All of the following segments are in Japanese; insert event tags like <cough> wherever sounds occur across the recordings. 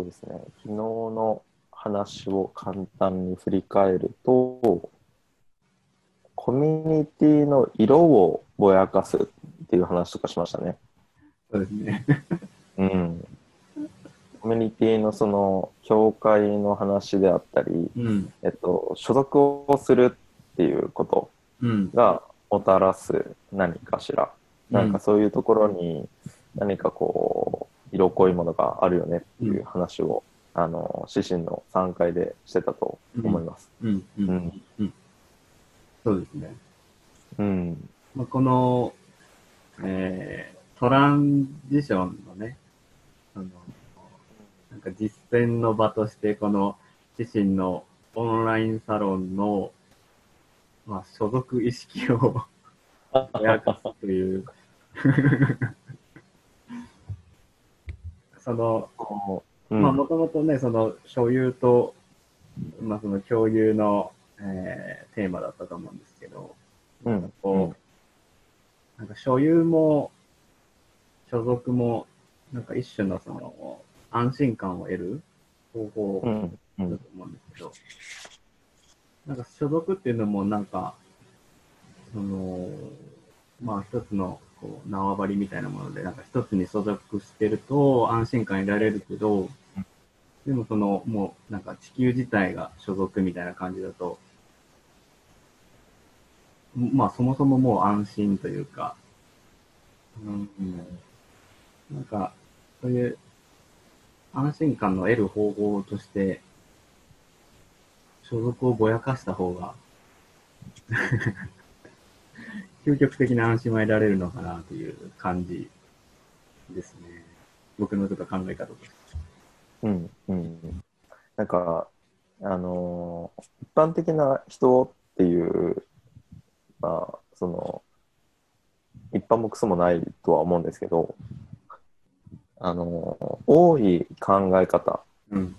そうですね。昨日の話を簡単に振り返ると、コミュニティの色をぼやかすっていう話とかしましたね。そうですね。うん。コミュニティのその、教会の話であったり、うん。えっと、所属をするっていうことうん。がもたらす何かしら、なんかそういうところに何かこう、色濃いものがあるよねっていう話を、あの、指針の3回でしてたと思います。うん。う。うんん。うん。そうですね。うん。まあ、この、えー、トランジションのね、あの、なんか実践の場として、この自身のオンラインサロンの、まあ、所属意識を <laughs> という、その、うんまあ、もともとね、その、所有と、まあ、その共有の、えーテーマだったと思うんですけど、うん。こう、なんか所有も、所属も、なんか一種のその、安心感を得る方法だ。と思うんですけど、なんか所属っていうのもなんか、その、まあ一つのこう縄張りみたいなもので、なんか一つに所属してると安心感得られるけど、でもその、もうなんか地球自体が所属みたいな感じだと、まあそもそももう安心というか、うん、なんか、そういう安心感の得る方法として、所属をぼやかした方が、究極的な安心は得られるのかなという感じですね。僕のちょっと考え方として。うん。うん。なんか、あのー一般的な人っていう、まあ、その、一般もクソもないとは思うんですけど、あのー多い考え方うん。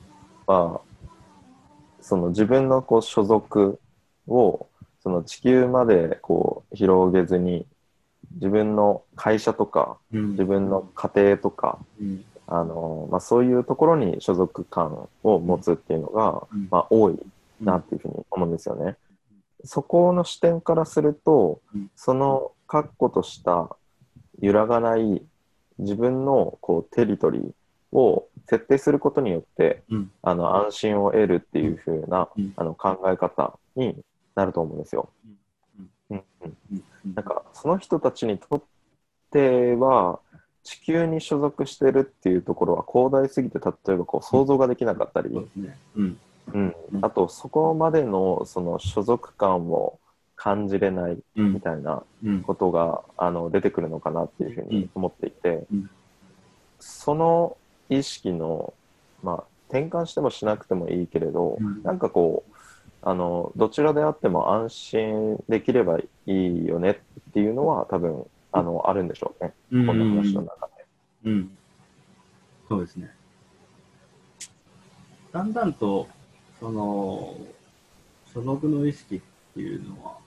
は、その自分のこう所属をその地球までこう広げずに自分の会社とかうん自分の家庭とか、うん。あのまあ、そういうところに所属感を持つっていうのが、うんまあ、多いなっていうふうに思うんですよね。そこの視点からするとうんその確固とした揺らがない自分のこうテリトリーを設定することによってうん。あの安心を得るっていう風なうんあの考え方になると思うんですよ。うん。うんうん。なんかその人たちにとっては地球に所属してるっていうところは広大すぎて例えばこう想像ができなかったり、そうん。うん。うん。あとそこまでのその所属感を感じれないうん。み。たいなうん。ことがあの出てくるのかなっていうふうに思っていて、うん。その意識の、まあ、転換してもしなくてもいいけれど、うん。なんかこうあのどちらであっても安心できればいいよねっていうのは多分あのあるんでしょうね、うんこの話の中で。うん。そうですね。だんだんと、その、所属の意識っていうのは、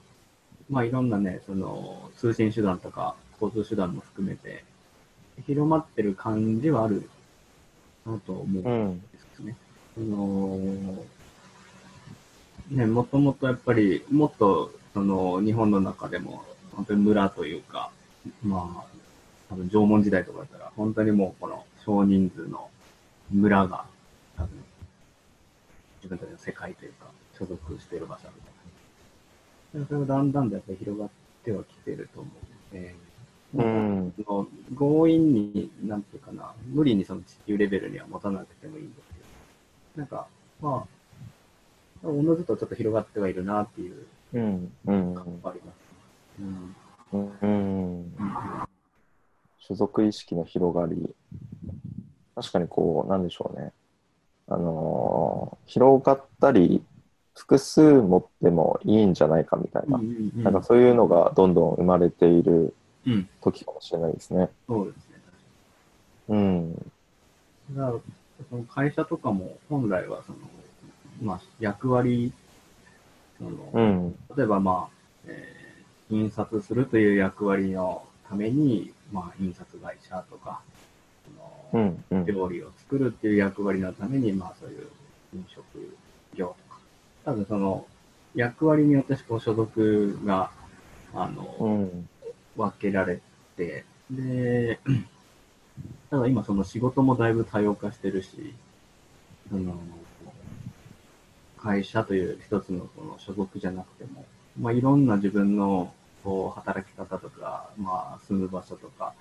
まあいろんなね、その、通信手段とか交通手段も含めて、広まってる感じはあるなと思うんうんですね。その、ね、もともとやっぱり、もっと、その、日本の中でも、本当に村というか、まあ、多分縄文時代とかだったら、本当にもうこの少人数の村が、多分、自分たちの世界というか、所属している場所みたいな。それがだんだんとやっぱり広がってはきてると思うので、うん。強引に、なんていうかな、無理にその地球レベルには持たなくてもいいんですけど、なんか、まあ、おのずとちょっと広がってはいるなっていううんうん感があります。うん。うんうん所属意識の広がり確かにこうなんでしょうねあのー広がったり複数持ってもいいんじゃないかみたいな、うんなんかそういうのがどんどん生まれているうん、時かもしれないですね。そうですね。うん。だから、その会社とかも本来はその、まあ、役割、そのうん。例えばまあ、えー印刷するという役割のために、まあ、印刷会社とか、そのうん。うん。料理を作るっていう役割のために、まあそういう飲食業とか。ただその役割によってこう所属が、あの、うん。分けられて、で、<clears throat> ただ今その仕事もだいぶ多様化してるし、その、会社という一つのその所属じゃなくても、まあいろんな自分のこう働き方とか、まあ住む場所とか、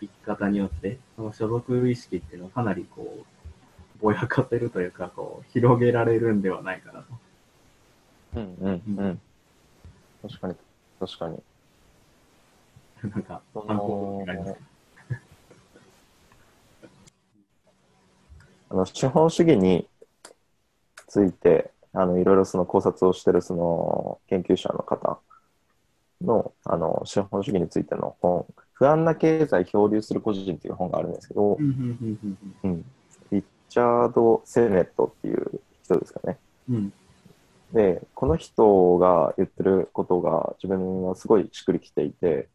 生き方によって、その所属意識っていうのをかなりこう、ぼやかせるというか、こう、広げられるんではないかなと。うん。うん。うん。確かに。確かに。なんか、そのあの資本主義についてあのいろいろその考察をしているその研究者の方のあの資本主義についての本「不安な経済漂流する個人」という本があるんですけどう、んリッチャード・セネットっていう人ですかね。うん。うんでこの人が言ってることが自分はすごいしっくりきていて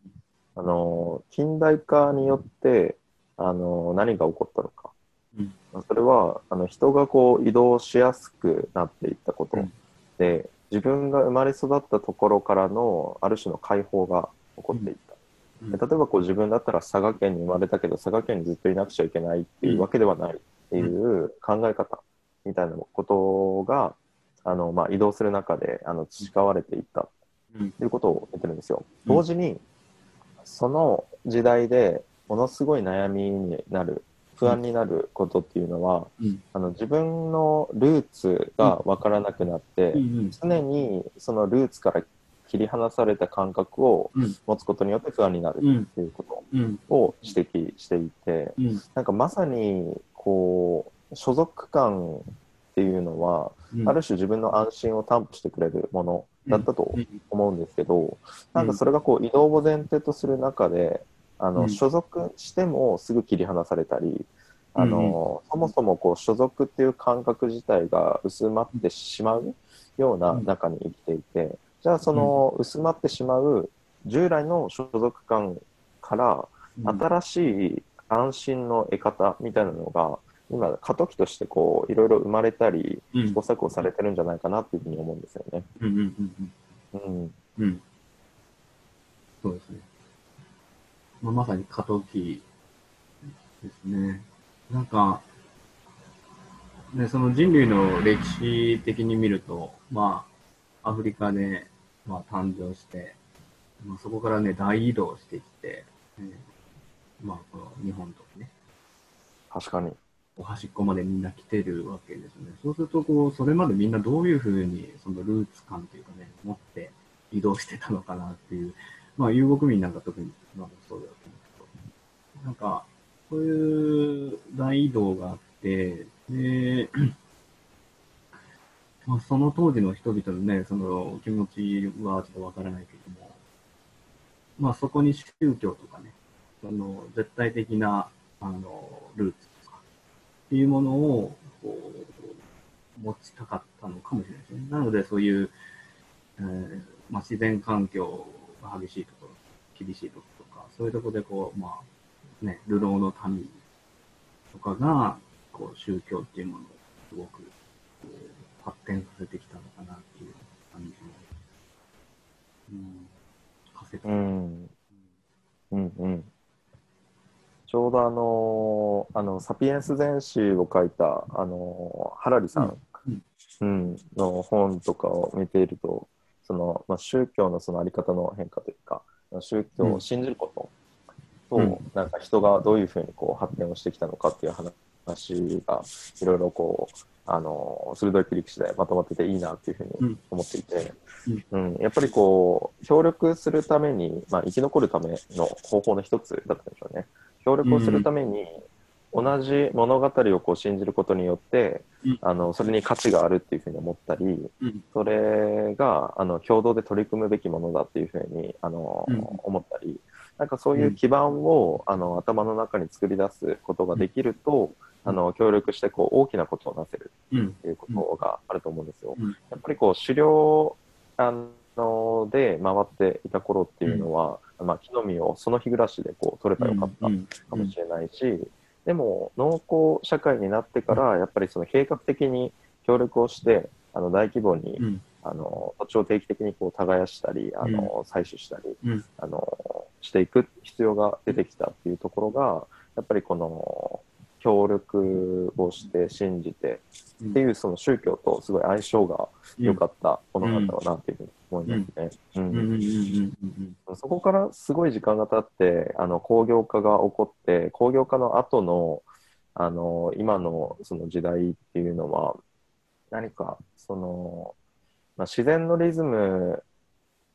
あの近代化によってあの何が起こったのか。うんそれはあの人がこう移動しやすくなっていったこと、うん。で自分が生まれ育ったところからのある種の解放が起こっていった、うん。で例えばこう自分だったら佐賀県に生まれたけど佐賀県にずっといなくちゃいけないっていうわけではないっていう考え方みたいなことがあの、まあ、移動する中であの培われていった。うん。ということを言ってるんですよ。うん。同時にその時代でものすごい悩みになる不安になることっていうのは、うん。あの自分のルーツが分からなくなって、うん常にそのルーツから切り離された感覚をうん。持つことによって不安になるうんっていうことうん。を指摘していて、うん。なんかまさにこう所属感っていうのは、うん。ある種自分の安心を担保してくれるものだったとうん。思うんですけど、なんかそれがこう移動を前提とする中であの、うん。所属してもすぐ切り離されたりあの、そもそもこう所属っていう感覚自体が薄まってしまうような中に生きていて、じゃあその薄まってしまう従来の所属感から新しい安心の得方みたいなのが今過渡期としてこういろいろ生まれたりうん。試行錯誤されてるんじゃないかなっていうふうに思うんですよね。うんうんうんうん、うん。うん。そうですね。まあ、まさに過渡期ですね。なんか、ね、その人類の歴史的に見ると、まあ、アフリカで、まあ、誕生して、まあ、そこからね、大移動してきて、えーまあ、この日本とかね、確かに。お端っこまでみんな来てるわけですね。そうすると、こう、それまでみんなどういうふうに、そのルーツ感というかね、持って移動してたのかなっていう、まあ、遊牧民なんか特に、まあ、そうだと思うけど、なんか、そういう大移動があって、で、<clears throat> まあ、その当時の人々のね、その気持ちはちょっとわからないけども、まあ、そこに宗教とかね、その絶対的な、あの、ルーツとか、っていうものを、こう、持ちたかったのかもしれないですね。なので、そういう、えーまあ、自然環境が激しいところ、厳しいところとか、そういうところで、こう、まあ、ね、流浪の民とかが、こう、宗教っていうものをすごく、発展させてきたのかなっていう感じの、うん、仮説。うん。うんうん、ちょうどあのあのサピエンス全史を書いたあのハラリさん、うん。うん。の本とかを見ているとその、まあ、宗教のそのあり方の変化というか宗教を信じることなんか人がどういうふうにこう発展をしてきたのかっていう話がいろいろこうあの鋭い切り口でまとまってていいなっていうふうに思っていて、うん。やっぱりこう協力するために、まあ、生き残るための方法の一つだったんでしょうね。協力をするために同じ物語をこう信じることによって、うん。あのそれに価値があるっていうふうに思ったり、うん。それがあの共同で取り組むべきものだっていうふうにあの、うん。思ったりなんかそういう基盤を、あの頭の中に作り出すことができると、あの協力してこう大きなことをなせるうん。っていうことがあると思うんですよ。うん。やっぱりこう狩猟あので回っていた頃っていうのは、まあ、木の実をその日暮らしでこう取ればよかったうん。かもしれないし、でも農耕社会になってからやっぱりその計画的に協力をしてあの大規模に、うん。あの土地を定期的にこう耕したりあの、採取したりうん。あのしていく必要が出てきたっていうところがやっぱりこの協力をして信じてっていうその宗教とすごい相性が良かったものなんだろうなっていうふうに思いますね。そこからすごい時間が経ってあの工業化が起こって工業化の後のあの今のその時代っていうのは何かその、まあ、自然のリズム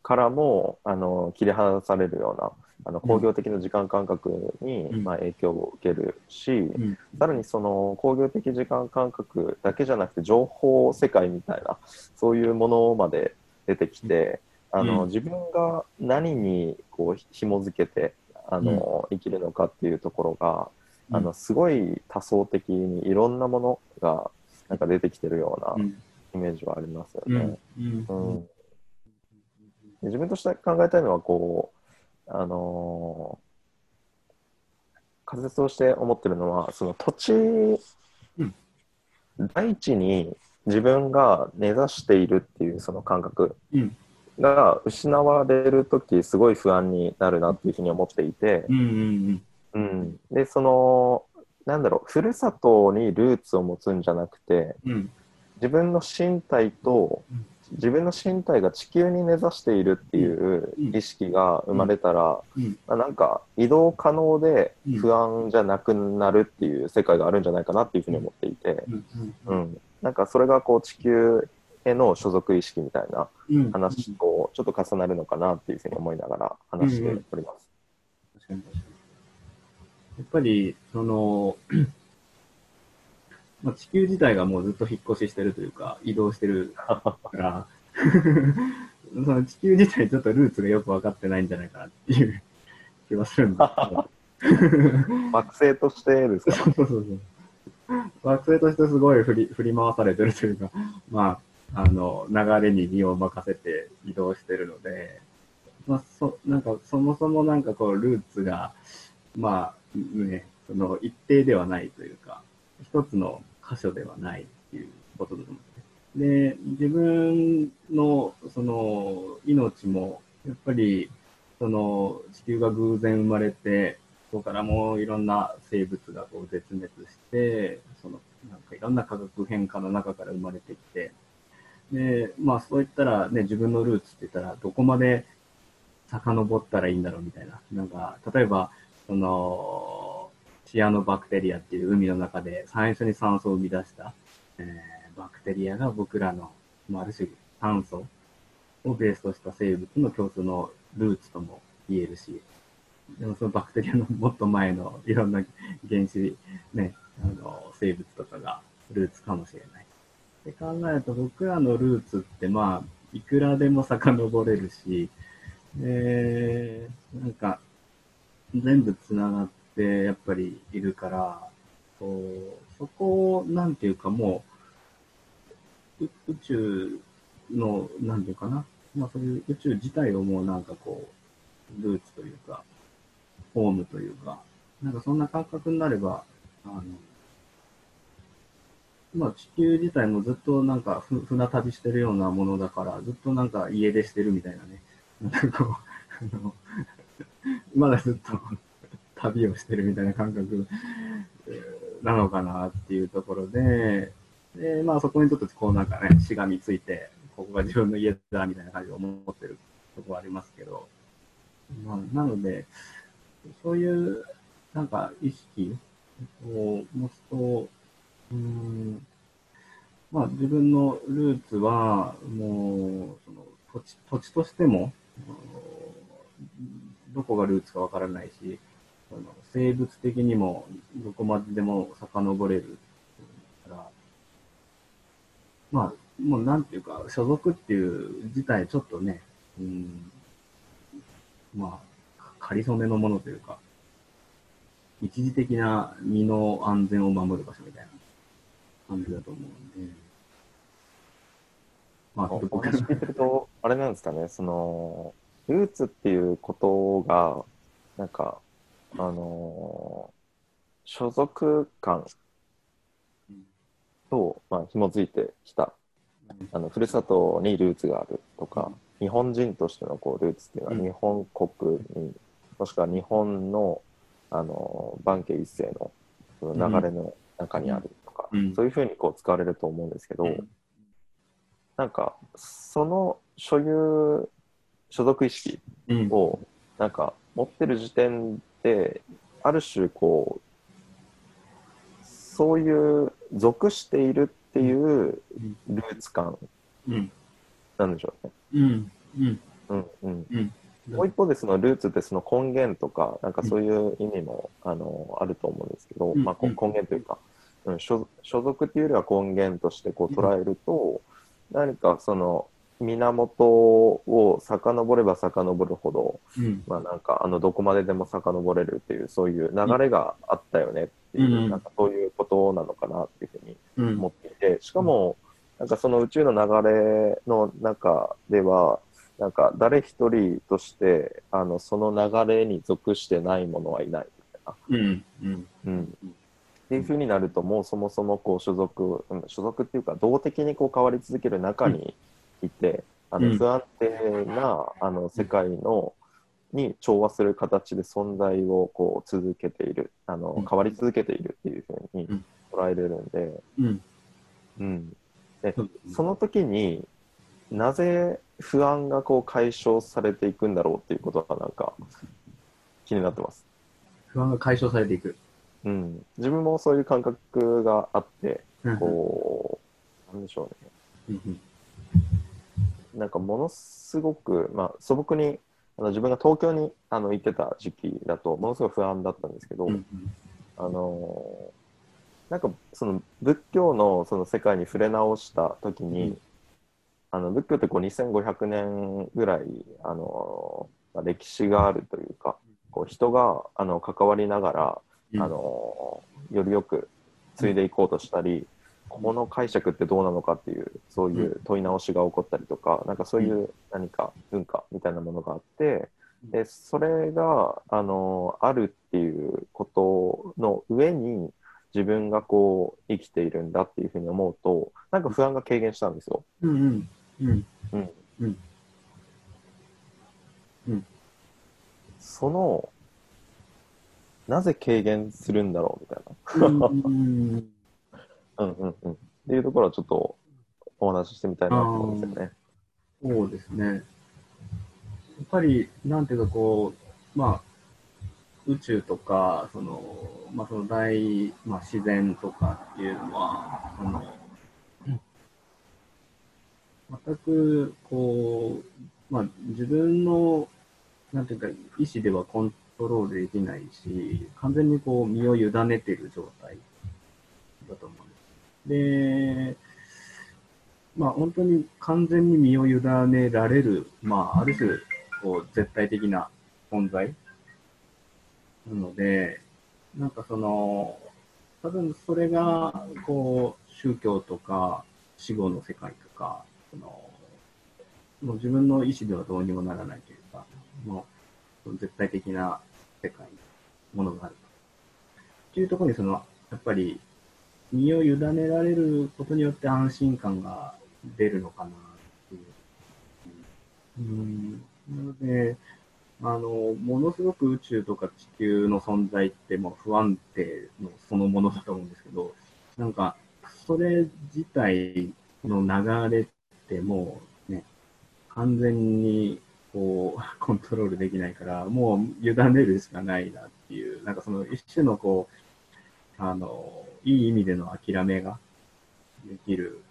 からもあの切り離されるようなあの工業的な時間感覚に、うん。まあ、影響を受けるし、うん。さらにその工業的時間感覚だけじゃなくて情報世界みたいなそういうものまで出てきて、あのうん。自分が何にこう紐づけてあの、生きるのかっていうところが、うん。あのすごい多層的にいろんなものがなんか出てきてるよううなんイメージはありますよね。うん自分として考えたいのはこう、あのー仮説として思ってるのはその土地、うん。大地に自分が根ざしているっていうその感覚うん。が失われる時すごい不安になるなっていうふうに思っていて、うんうん。うん、でそのなんだろうふるさとにルーツを持つんじゃなくてうん自分の身体とうん。自分の身体が地球に根ざしているっていううん。意識が生まれたら、うなんか移動可能でうん。不安じゃなくなるっていう世界があるんじゃないかなっていうふうに思っていて、うん。うん、なんかそれがこう地球への所属意識みたいなうん。話とちょっと重なるのかなっていうふうに思いながら話しております。やっぱり、その、まあ、地球自体がもうずっと引っ越ししてるというか、移動してるから、<laughs> その地球自体ちょっとルーツがよく分かってないんじゃないかなっていう気はするんですけど。<laughs> 惑星としてですか？<laughs> そうそうそう。惑星としてすごい振り振り回されてるというか、まあ、あの、流れに身を任せて移動してるので、まあ、そ、なんか、そもそもなんかこう、ルーツが、まあ、ね、その一定ではないというか、一つの箇所ではないっていうことだと思うんですね。で、自分の、その、命も、やっぱり、その、地球が偶然生まれて、そこからもういろんな生物がこう絶滅して、そのなんかいろんな化学変化の中から生まれてきて、で、まあそういったらね、自分のルーツって言ったらどこまで遡ったらいいんだろうみたいな。なんか、例えば、その、シアノバクテリアっていう海の中で最初に酸素を生み出した、えーバクテリアが僕らの、まあ、ある種炭素をベースとした生物の共通のルーツとも言えるし、でもそのバクテリアのもっと前のいろんな原子、ね、あの生物とかがルーツかもしれない。って考えると僕らのルーツってまあ、いくらでも遡れるし、えー、なんか、全部つながってやっぱりいるから、こうそこを、なんていうかもう、う宇宙の、なんていうかな、まあそういう宇宙自体をもうなんかこう、ルーツというか、ホームというか、なんかそんな感覚になれば、あの、まあ地球自体もずっとなんかふ船旅してるようなものだから、ずっとなんか家出してるみたいなね。なんかこう、あの、<laughs> まだずっと旅をしてるみたいな感覚なのかなっていうところで、で、まあそこにちょっとこうなんかね、しがみついて、ここが自分の家だみたいな感じで思ってるところありますけど、まあ、なので、そういうなんか意識を持つと、うん、まあ自分のルーツはもうその土地土地としても、どこがルーツかわからないし、生物的にもどこまででも遡れるから、まあ、もうなんていうか、所属っていう自体ちょっとね、うん、まあ、仮初めのものというか、一時的な身の安全を守る場所みたいな感じだと思うんで、まあ、お話聞いてると、あれなんですかね、その、ルーツっていうことが、なんか、あのー所属感と、まあ、紐づいてきたあのふるさとにルーツがあるとか、日本人としてのこうルーツっていうのはうん。日本国に、もしくは日本のあの万家一世のその流れの中にあるとか、うん。そういうふうにこう使われると思うんですけど、うん。なんかその所有所属意識うん。をなんか持ってる時点である種こうそういう属しているっていうルーツ感うん。なんでしょうね。うん。うん。うんうん、うん。もう一方でそのルーツってその根源とかなんかそういう意味も、あのあると思うんですけど、うん。まあ、根源というか、うん、所所属っていうよりは根源としてこう捉えると、何かその源を遡れば遡るほど、うん。まあ、なんかあのどこまででも遡れるっていうそういう流れがあったよねっていう、うん。なんかそういうことなのかなっていうふうにうん。思っていてしかもなんかその宇宙の流れの中ではなんか誰一人としてあのその流れに属してないものはいないみたいな。うん。うん。うん。っていうふうになるともうそもそもこう所属、うん、所属っていうか動的にこう変わり続ける中にいて、あうん。の不安定なあの世界のに調和する形で存在をこう続けているあのうん。変わり続けているっていうふうにうん。捉えれるんで、うん。うん、でその時になぜ不安がこう解消されていくんだろうっていうことがなんか気になってます。不安が解消されていく。うん、自分もそういう感覚があって、うん。こう、なんでしょうね。うんなんかものすごく、まあ、素朴にあの自分が東京にあの行ってた時期だとものすごい不安だったんですけど、うんあのなんかその仏教のその世界に触れ直した時に、うん。あの仏教ってこう2500年ぐらいあの、まあ、歴史があるというかこう人があの関わりながら、うん。あのよりよく継いでいこうとしたり、この解釈ってどうなのかっていうそういう問い直しが起こったりとか、なんかそういう何か文化みたいなものがあって、でそれがあのあるっていうことの上に自分がこう生きているんだっていうふうに思うとなんか不安が軽減したんですよ。うんうんうん。うん。うん。うん。そのなぜ軽減するんだろうみたいな。うんうんうん。っていうところはちょっとお話ししてみたいなと思うんですよね。そうですね。やっぱり、なんていうかこう、まあ、宇宙とか、その、まあ、その大、まあ、自然とかっていうのは、その、全く、こう、まあ、自分の、なんていうか、意思ではコントロールできないし、完全にこう、身を委ねてる状態だと思うんで。まあ本当に完全に身を委ねられる、まあある種、こう絶対的な存在なので、なんかその、多分それが、こう、宗教とか死後の世界とか、その、もう自分の意思ではどうにもならないというか、もう絶対的な世界、ものがあると。っていうところにその、やっぱり身を委ねられることによって安心感が出るのかなっていう。うん、なので、あの、ものすごく宇宙とか地球の存在ってもう不安定のそのものだと思うんですけど、なんか、それ自体の流れってもうね、完全にこう、<laughs> コントロールできないから、もう委ねるしかないなっていう、なんかその一種のこう、あの、いい意味での諦めができる。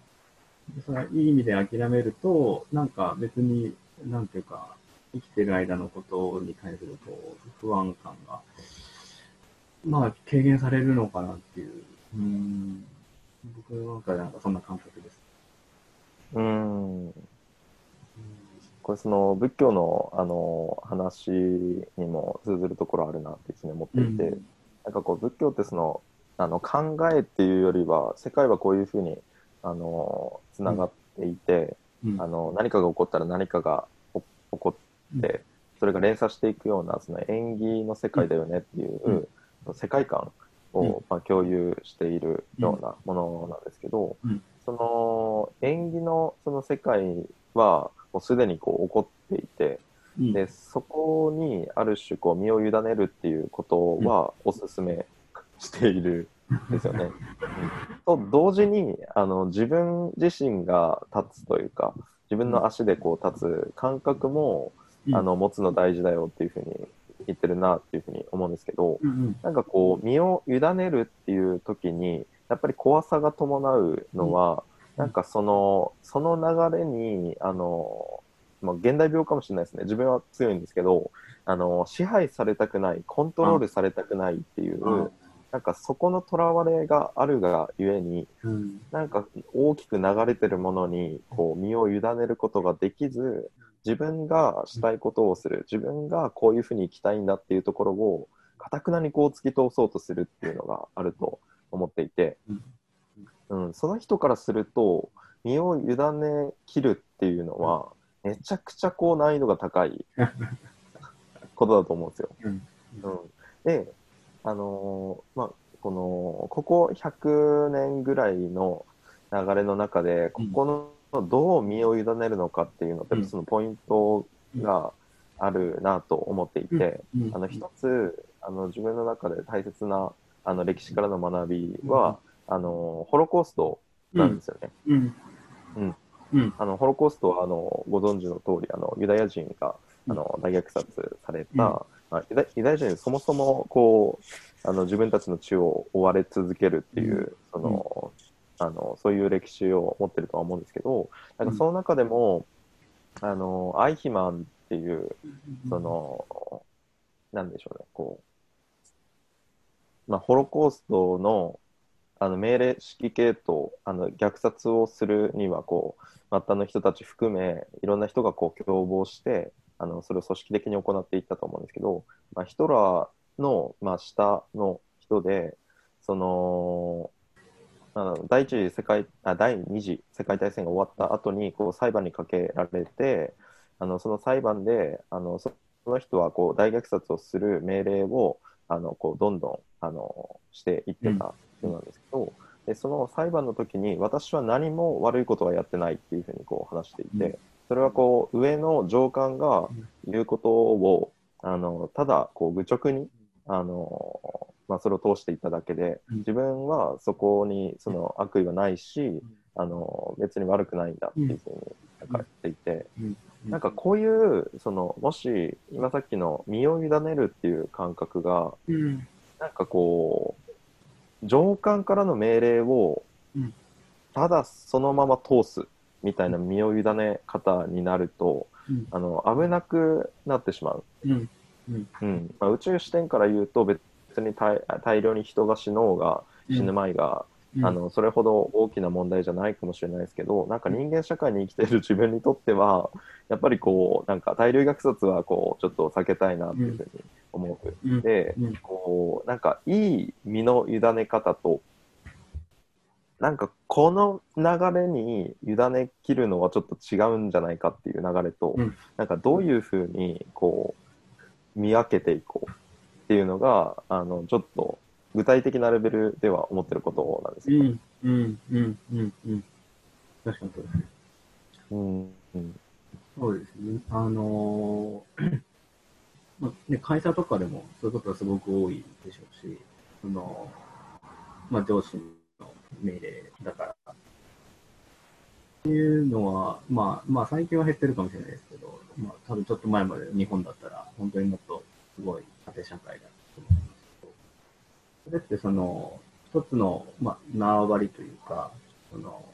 でそのいい意味で諦めると、なんか別に、なんていうか、生きてる間のことに対するこう不安感が、まあ、軽減されるのかなっていう。うん。僕の中でなんかそんな感覚です。うん。これその仏教のあの話にも通ずるところあるなっていうふうに思っていて、うんなんかこう仏教ってそのあの考えっていうよりは世界はこういうふうにあのつながっていて、うん。あの何かが起こったら何かが起起こって、それが連鎖していくようなその縁起の世界だよねっていう、世界観を、うん。まあ、共有しているようなものなんですけど、うん。その縁起のその世界はもうすでにこう起こっていて、うん。でそこにある種こう身を委ねるっていうことはおすすめしているんですよね。うん。と同時にあの自分自身が立つというか自分の足でこう立つ感覚も、うん。あの持つの大事だよっていうふうに言ってるなっていうふうに思うんですけど、うんうん。なんかこう身を委ねるっていう時にやっぱり怖さが伴うのは、うん。なんかそのその流れにあの、まあ、現代病かもしれないですね。自分は強いんですけどあの支配されたくないコントロールされたくないっていう、うんなんかそこのとらわれがあるがゆえにうん。なんか大きく流れてるものにこう身を委ねることができず自分がしたいことをする自分がこういうふうに生きたいんだっていうところをかたくなにこう突き通そうとするっていうのがあると思っていて、うん、その人からすると身を委ね切るっていうのはめちゃくちゃこう難易度が高いことだと思うんですよ。うん。うん、で、あのーまあ、このここ100年ぐらいの流れの中でここのどう身を委ねるのかっていうのってうん。そのポイントがあるなと思っていて、うん。あの一つあの自分の中で大切なあの歴史からの学びは、あのホロコーストなんですよね。うん。うん。うん。あのホロコーストはあのご存知の通りあのユダヤ人があの大虐殺された、うんまあ、ユダ人そもそもこうあの自分たちの地を追われ続けるっていう、そのあのそういう歴史を持ってるとは思うんですけどなんかその中でも、あのアイヒマンっていうその、なんでしょうねこう、まあ、ホロコーストのあの命令指揮系統あの虐殺をするにはこう末端の人たち含めいろんな人がこう共謀してあのそれを組織的に行っていったと思うんですけど、まあ、ヒトラーの、まあ、下の人でそのあの第一次世界あ第二次世界大戦が終わった後にこう裁判にかけられてあのその裁判であのその人はこう大虐殺をする命令をあのこうどんどんあのしていってた人なんですけど、でその裁判の時に私は何も悪いことはやってないっていうふうにこう話していて、それはこう上の上官が言うことをあのただこう愚直にあの、まあ、それを通していっただけでうん。自分はそこにその悪意はないしあの別に悪くないんだっていうふうになんか言っていて。なんかこういうそのもし今さっきの身を委ねるっていう感覚がうん。なんかこう上官からの命令をうん。ただそのまま通すみたいな身を委ね方になるとうん。あの危なくなってしまう、うん。うん。まあ、宇宙視点から言うと別に大大量に人が死のうが死ぬ前が、あのそれほど大きな問題じゃないかもしれないですけどなんか人間社会に生きている自分にとってはやっぱりこうなんか大量虐殺はこうちょっと避けたいなっていうふうに思う。うん。でうん。こうなんかいい身の委ね方となんかこの流れに委ね切るのはちょっと違うんじゃないかっていう流れと、うんなんかどういうふうにこう見分けていこうっていうのがあのちょっと具体的なレベルでは思ってることなんですよ。うんうんうんうんうん確かにそうですね。うんうんそうですね。あのー <clears throat> まあね、会社とかでもそういうことはすごく多いでしょうし、そのまあ、上司の命令だから。っていうのは、まあ、まあ、最近は減ってるかもしれないですけど、まあ、多分ちょっと前まで日本だったら、本当にもっとすごい縦社会だと思うんですけど、それってその、一つの、まあ、縄張りというか、その、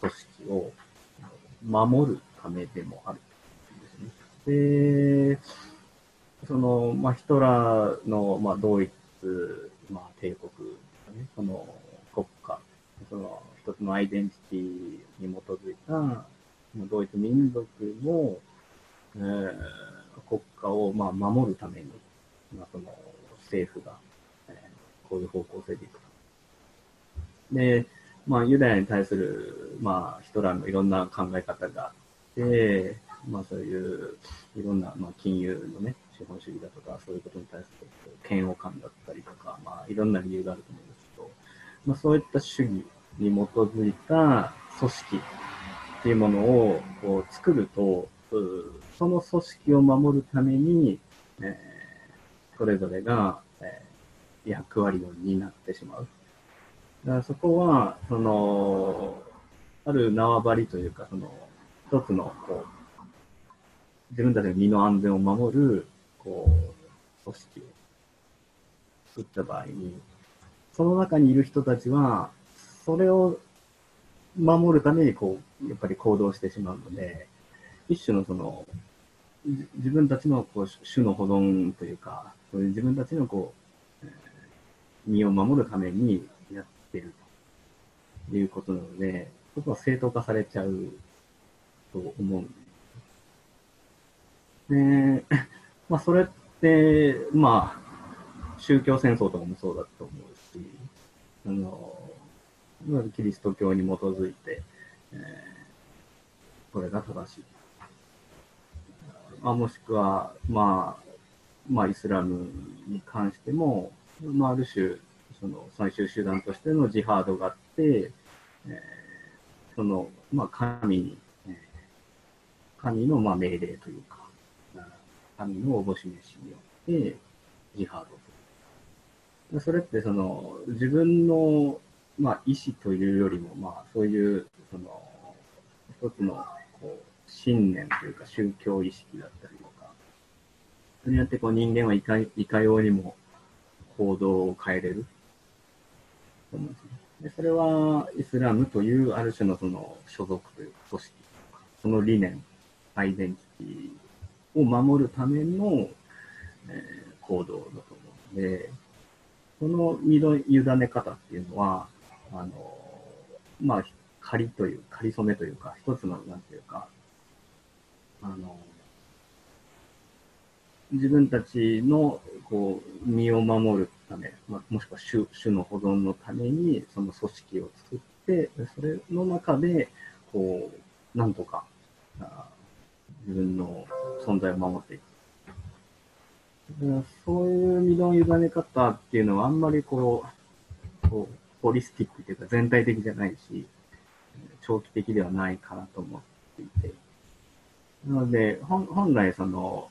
組織を守るためでもあるですね。で、その、まあ、ヒトラーの、まあ、同一、まあ、帝国、ね、その、その一つのアイデンティティに基づいた、まあドイツ民族の、えー国家を、まあ、守るために、まあ、その政府が、えーこういう方向性でいくと。で、まあ、ユダヤに対する、まあ、ヒトラーのいろんな考え方があって、まあ、そういういろんな、まあ、金融のね、資本主義だとか、そういうことに対する嫌悪感だったりとか、まあ、いろんな理由があると思うんですけど、まあ、そういった主義に基づいた組織っていうものをこう作ると、その組織を守るために、えー、それぞれが、えー、役割を担ってしまう。だからそこは、その、ある縄張りというか、その、一つの、こう、自分たちの身の安全を守る、こう、組織を作った場合に、その中にいる人たちは、それを守るために、こう、やっぱり行動してしまうので、一種のその、自分たちのこう種の保存というか、そういう自分たちのこう、身を守るためにやってるということなので、そこは正当化されちゃうと思うんで、まあ、それって、まあ、宗教戦争とかもそうだと思うし、あの、キリスト教に基づいて、えー、これが正しい。まあ、もしくは、まあ、まあ、イスラムに関しても、まあ、ある種、その最終手段としてのジハードがあって、えー、その、まあ、神に、神のまあ命令というか、神のおぼし飯によってジハードと。それってその自分の、まあ、意思というよりも、まあ、そういうその一つのこう信念というか宗教意識だったりとか、それによってこう人間はいかいかようにも行動を変えれると思うんですね。でそれはイスラムというある種のその所属というか組織とか、その理念、アイデンティティを守るための、えー、行動だと思うので、その身の委ね方っていうのは、あの、まあ、仮という、仮初めというか、一つの、なんていうか、あの、自分たちの、こう、身を守るため、まあ、もしくは種種の保存のために、その組織を作って、それの中で、こう、なんとか、あ自分の存在を守っていく。そういう身の委ね方っていうのはあんまりこう、こうホリスティックというか全体的じゃないし、長期的ではないかなと思っていて。なので、本本来その、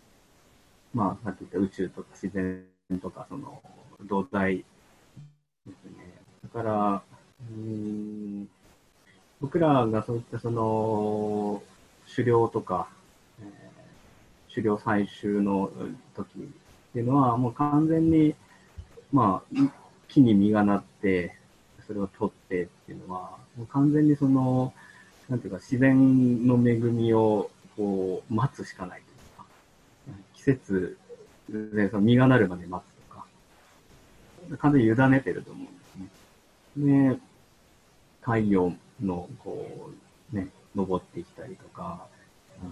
<clears throat> まあ、さっき言った宇宙とか自然とか、その、動体ですね。だから、うん僕らがそういったその、狩猟とか、えー、狩猟採集の時っていうのは、もう完全に、まあ、木に実がなって、それを取ってっていうのは、もう完全にその、なんていうか、自然の恵みをこう待つしかないというか、季節でその実がなるまで待つとか、完全に委ねてると思うんですね。で、太陽のこう、ね、登ってきたりとか、あの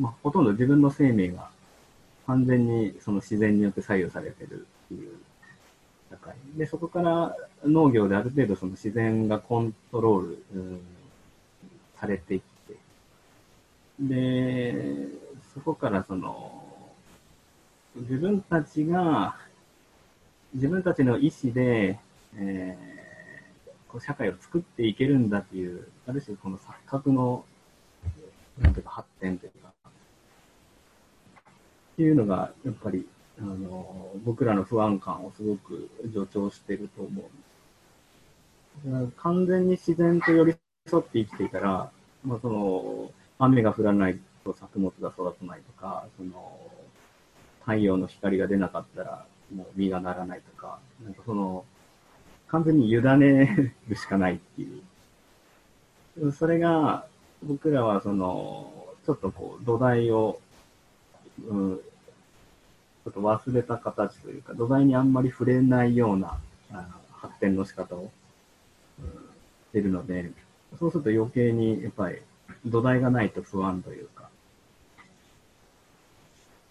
まあ、ほとんど自分の生命が完全にその自然によって左右されてるっていう社会。で、そこから農業である程度その自然がコントロール、されてきて、で、そこからその、自分たちが、自分たちの意思で、えーこう社会を作っていけるんだっていう、ある種この錯覚の、なんていうか発展というか、っていうのが、やっぱり、あの、僕らの不安感をすごく助長してると思う。完全に自然と寄り添って生きていたら、まあ、その、雨が降らないと作物が育たないとか、その、太陽の光が出なかったら、もう実がならないとか、なんかその、完全に委ねるしかないっていう。それが、僕らはその、ちょっとこう、土台を、うん、ょっと忘れた形というか、土台にあんまり触れないような発展の仕方を、してるので、そうすると余計にやっぱり土台がないと不安というか、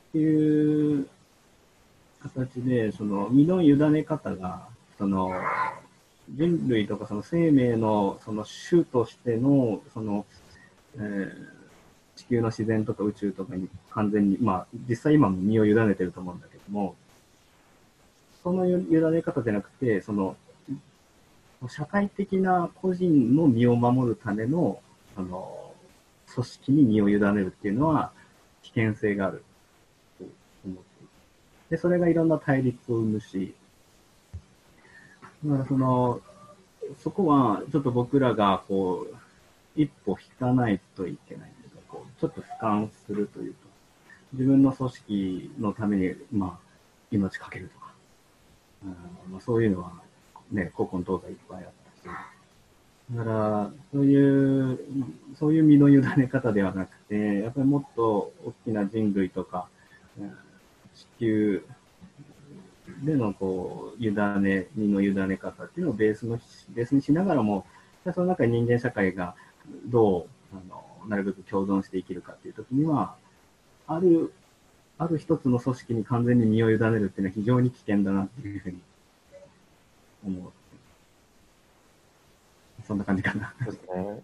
っていう形で、その身の委ね方が、その人類とかその生命のその種としてのその、えー、地球の自然とか宇宙とかに完全に、まあ、実際今も身を委ねてると思うんだけども、その委ね方じゃなくて、その、社会的な個人の身を守るための、あの、組織に身を委ねるっていうのは、危険性があると思っている。で、それがいろんな対立を生むし、だからその、そこはちょっと僕らがこう、一歩引かないといけない、ちょっと俯瞰するというか、自分の組織のために、まあ、命かけるとか、うんまあ、そういうのはね、古今東西いっぱいあったし、だから、そういう、そういう身の委ね方ではなくて、やっぱりもっと大きな人類とか、地球でのこう、委ね、身の委ね方っていうのをベースの、ベースにしながらも、その中に人間社会がどう、あの、なるべく共存して生きるかっていう時には、ある、ある一つの組織に完全に身を委ねるっていうのは非常に危険だなっていうふうに思う。そんな感じかな。そうですね。